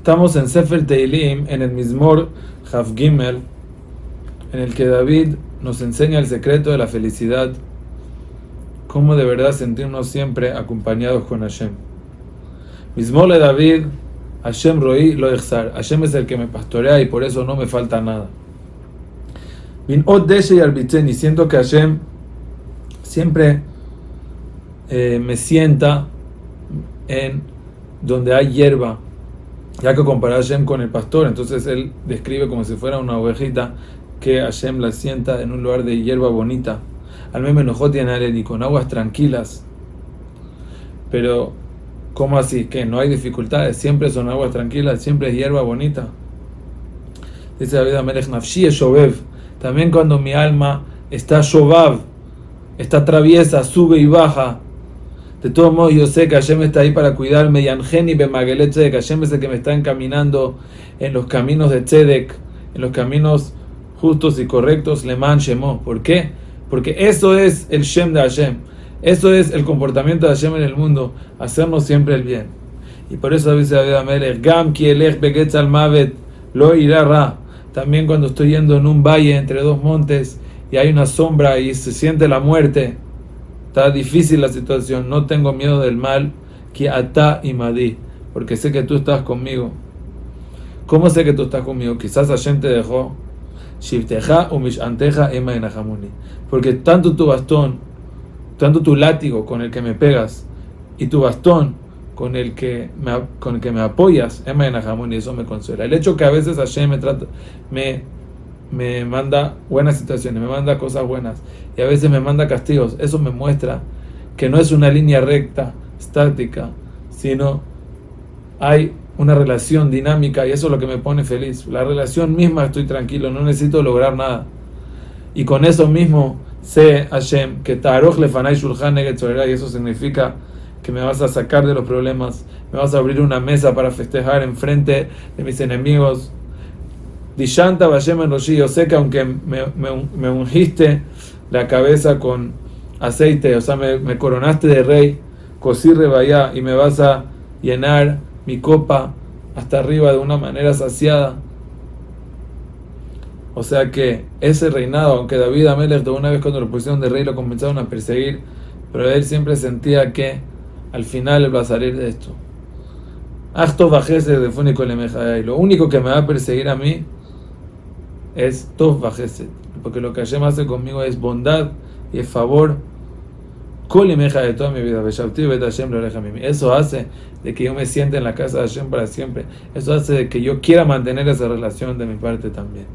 Estamos en Sefer Teilim, en el Mismor Haf Gimel, en el que David nos enseña el secreto de la felicidad, cómo de verdad sentirnos siempre acompañados con Hashem. Mismor de David, Hashem Roí lo Hashem es el que me pastorea y por eso no me falta nada. Od y siento que Hashem siempre eh, me sienta en donde hay hierba ya que compara a Hashem con el pastor, entonces él describe como si fuera una ovejita que Hashem la sienta en un lugar de hierba bonita. Al menos enojó y con aguas tranquilas. Pero, ¿cómo así? Que no hay dificultades, siempre son aguas tranquilas, siempre es hierba bonita. Dice David Amelech Nafshi Shobev. También cuando mi alma está Shobav, está traviesa, sube y baja, de todos modos, yo sé que Hashem está ahí para cuidarme. Y Angeni Bemagelet que Hashem es el que me está encaminando en los caminos de Tzedek, en los caminos justos y correctos. Leman Shemo. ¿Por qué? Porque eso es el Shem de Hashem. Eso es el comportamiento de Hashem en el mundo. Hacernos siempre el bien. Y por eso dice David Amelech: Gam kielech begetzal mavet lo irá También cuando estoy yendo en un valle entre dos montes y hay una sombra y se siente la muerte Está difícil la situación, no tengo miedo del mal, que ata y madi, porque sé que tú estás conmigo. ¿Cómo sé que tú estás conmigo? Quizás Hashem te dejó. Porque tanto tu bastón, tanto tu látigo con el que me pegas y tu bastón con el que me, con el que me apoyas, eso me consuela. El hecho que a veces Hashem me trata, me me manda buenas situaciones, me manda cosas buenas y a veces me manda castigos. Eso me muestra que no es una línea recta, estática, sino hay una relación dinámica y eso es lo que me pone feliz. La relación misma estoy tranquilo, no necesito lograr nada. Y con eso mismo sé Hashem que Taroch lefanay shulchan y eso significa que me vas a sacar de los problemas, me vas a abrir una mesa para festejar en frente de mis enemigos Dishanta Vashem en yo sé que aunque me, me, ungiste la cabeza con aceite, o sea, me, coronaste de rey, cosí rebaya y me vas a llenar mi copa hasta arriba de una manera saciada. O sea que ese reinado, aunque David Amelech de una vez cuando lo pusieron de rey lo comenzaron a perseguir, pero él siempre sentía que al final él va a salir de esto. Acto bajese de Fúnico y lo único que me va a perseguir a mí es Tov Bajeset, porque lo que Hashem hace conmigo es bondad y es favor. de toda mi vida, Eso hace de que yo me sienta en la casa de Hashem para siempre. Eso hace de que yo quiera mantener esa relación de mi parte también.